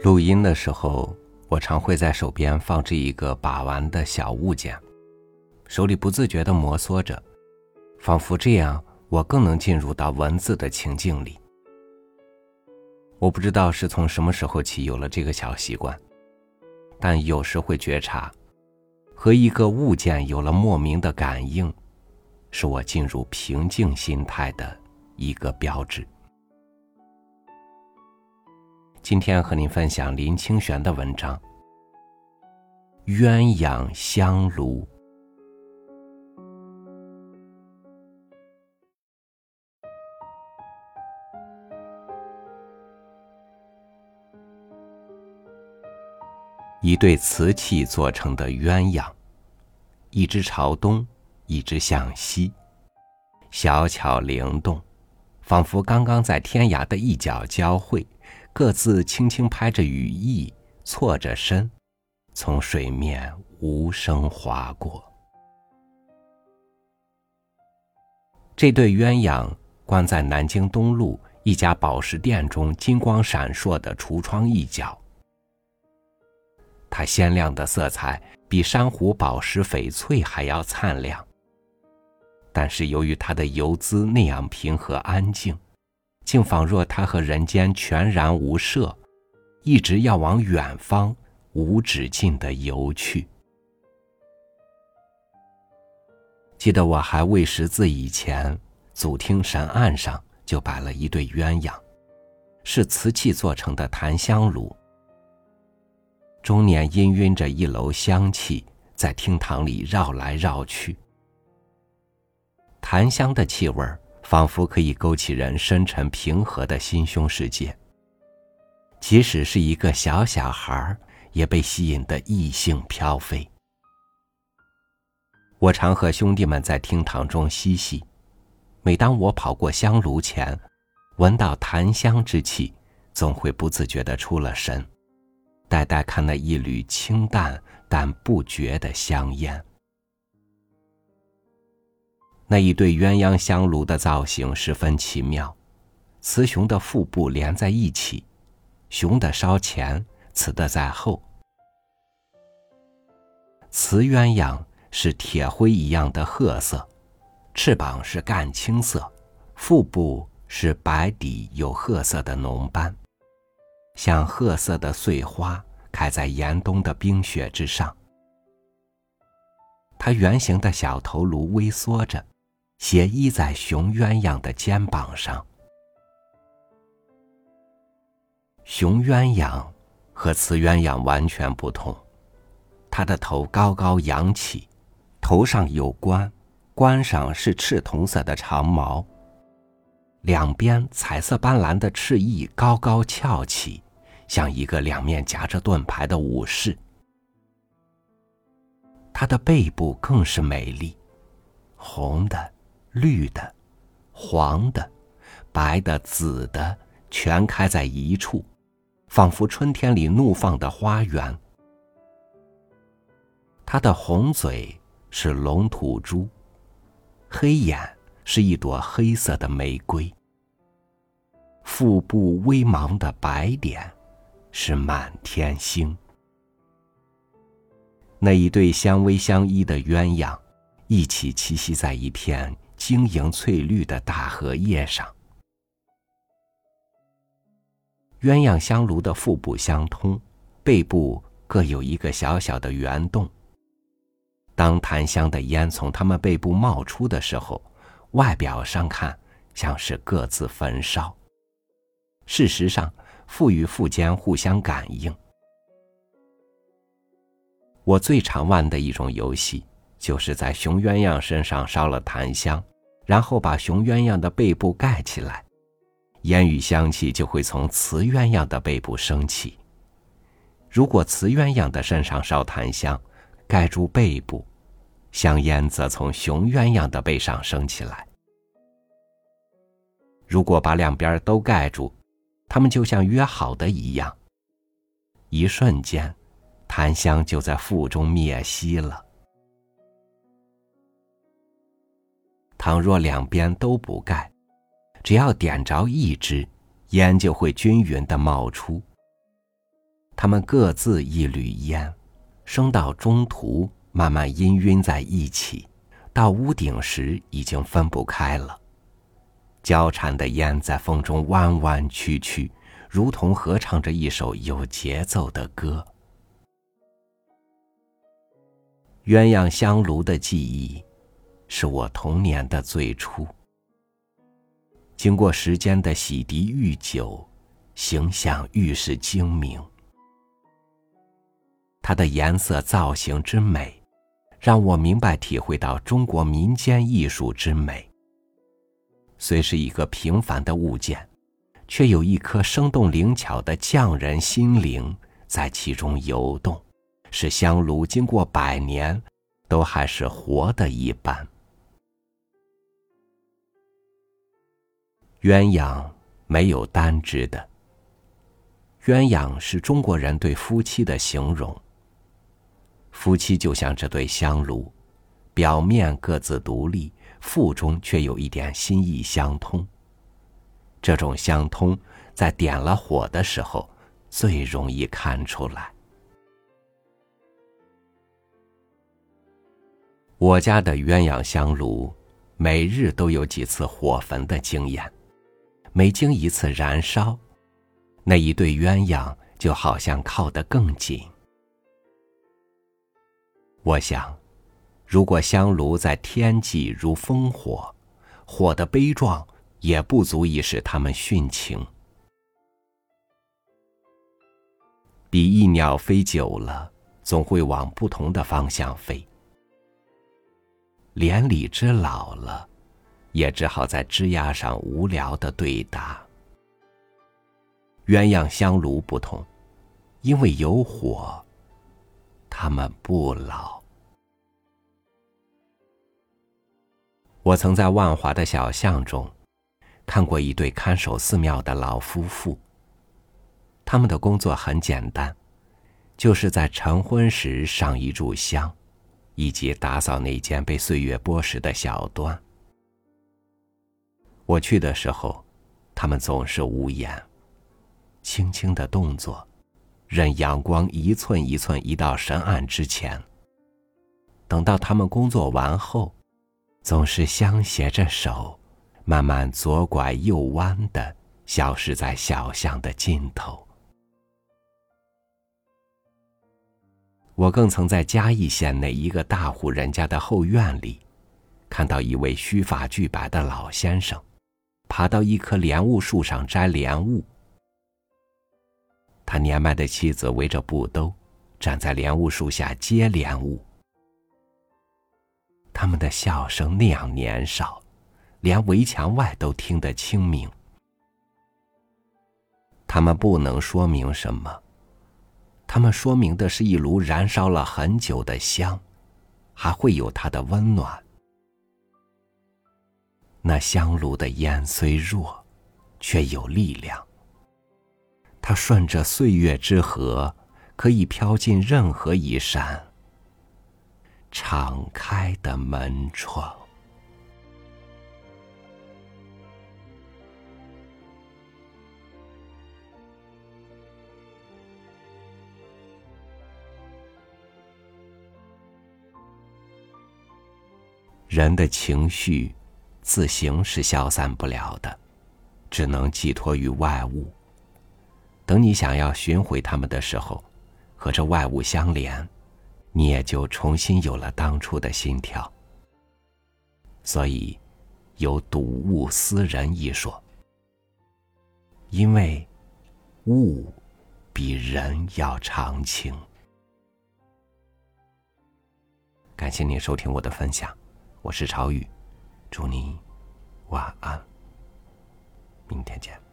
录音的时候，我常会在手边放置一个把玩的小物件，手里不自觉地摩挲着，仿佛这样我更能进入到文字的情境里。我不知道是从什么时候起有了这个小习惯，但有时会觉察，和一个物件有了莫名的感应，是我进入平静心态的一个标志。今天和您分享林清玄的文章《鸳鸯香炉》。一对瓷器做成的鸳鸯，一只朝东，一只向西，小巧灵动，仿佛刚刚在天涯的一角交汇。各自轻轻拍着羽翼，错着身，从水面无声划过。这对鸳鸯关在南京东路一家宝石店中金光闪烁的橱窗一角。它鲜亮的色彩比珊瑚、宝石、翡翠还要灿烂，但是由于它的游姿那样平和安静。竟仿若他和人间全然无涉，一直要往远方无止境的游去。记得我还未识字以前，祖厅神案上就摆了一对鸳鸯，是瓷器做成的檀香炉，终年氤氲着一楼香气，在厅堂里绕来绕去，檀香的气味儿。仿佛可以勾起人深沉平和的心胸世界。即使是一个小小孩儿，也被吸引得异兴飘飞。我常和兄弟们在厅堂中嬉戏，每当我跑过香炉前，闻到檀香之气，总会不自觉地出了神，呆呆看那一缕清淡但不绝的香烟。那一对鸳鸯香炉的造型十分奇妙，雌雄的腹部连在一起，雄的稍前，雌的在后。雌鸳鸯是铁灰一样的褐色，翅膀是干青色，腹部是白底有褐色的脓斑，像褐色的碎花开在严冬的冰雪之上。它圆形的小头颅微缩着。斜依在雄鸳鸯的肩膀上。雄鸳鸯和雌鸳鸯完全不同，它的头高高扬起，头上有冠，冠上是赤铜色的长毛。两边彩色斑斓的翅翼高高翘起，像一个两面夹着盾牌的武士。它的背部更是美丽，红的。绿的、黄的、白的、紫的，全开在一处，仿佛春天里怒放的花园。它的红嘴是龙吐珠，黑眼是一朵黑色的玫瑰，腹部微茫的白点是满天星。那一对相偎相依的鸳鸯，一起栖息在一片。晶莹翠绿的大荷叶上，鸳鸯香炉的腹部相通，背部各有一个小小的圆洞。当檀香的烟从它们背部冒出的时候，外表上看像是各自焚烧，事实上腹与腹间互相感应。我最常玩的一种游戏。就是在雄鸳鸯身上烧了檀香，然后把雄鸳鸯的背部盖起来，烟与香气就会从雌鸳鸯的背部升起。如果雌鸳鸯的身上烧檀香，盖住背部，香烟则从雄鸳鸯的背上升起来。如果把两边都盖住，它们就像约好的一样，一瞬间，檀香就在腹中灭息了。倘若两边都不盖，只要点着一支，烟就会均匀的冒出。他们各自一缕烟，升到中途慢慢氤氲在一起，到屋顶时已经分不开了。交缠的烟在风中弯弯曲曲，如同合唱着一首有节奏的歌。鸳鸯香炉的记忆，是我童年的最初。经过时间的洗涤愈久，形象愈是精明。它的颜色造型之美，让我明白体会到中国民间艺术之美。虽是一个平凡的物件，却有一颗生动灵巧的匠人心灵在其中游动，使香炉经过百年，都还是活的一般。鸳鸯没有单只的，鸳鸯是中国人对夫妻的形容。夫妻就像这对香炉，表面各自独立。腹中却有一点心意相通。这种相通，在点了火的时候，最容易看出来。我家的鸳鸯香炉，每日都有几次火焚的经验。每经一次燃烧，那一对鸳鸯就好像靠得更紧。我想。如果香炉在天际如烽火，火的悲壮也不足以使他们殉情。比翼鸟飞久了，总会往不同的方向飞。连理枝老了，也只好在枝桠上无聊的对答。鸳鸯香炉不同，因为有火，它们不老。我曾在万华的小巷中，看过一对看守寺庙的老夫妇。他们的工作很简单，就是在晨昏时上一炷香，以及打扫那间被岁月剥蚀的小端。我去的时候，他们总是无言，轻轻的动作，任阳光一寸一寸移到神案之前。等到他们工作完后。总是相携着手，慢慢左拐右弯的消失在小巷的尽头。我更曾在嘉义县内一个大户人家的后院里，看到一位须发俱白的老先生，爬到一棵莲雾树上摘莲雾。他年迈的妻子围着布兜，站在莲雾树下接莲雾。他们的笑声那样年少，连围墙外都听得清明。他们不能说明什么，他们说明的是一炉燃烧了很久的香，还会有它的温暖。那香炉的烟虽弱，却有力量。它顺着岁月之河，可以飘进任何一扇。敞开的门窗，人的情绪自行是消散不了的，只能寄托于外物。等你想要寻回他们的时候，和这外物相连。你也就重新有了当初的心跳。所以，有睹物思人一说。因为，物比人要长情。感谢您收听我的分享，我是朝雨，祝你晚安，明天见。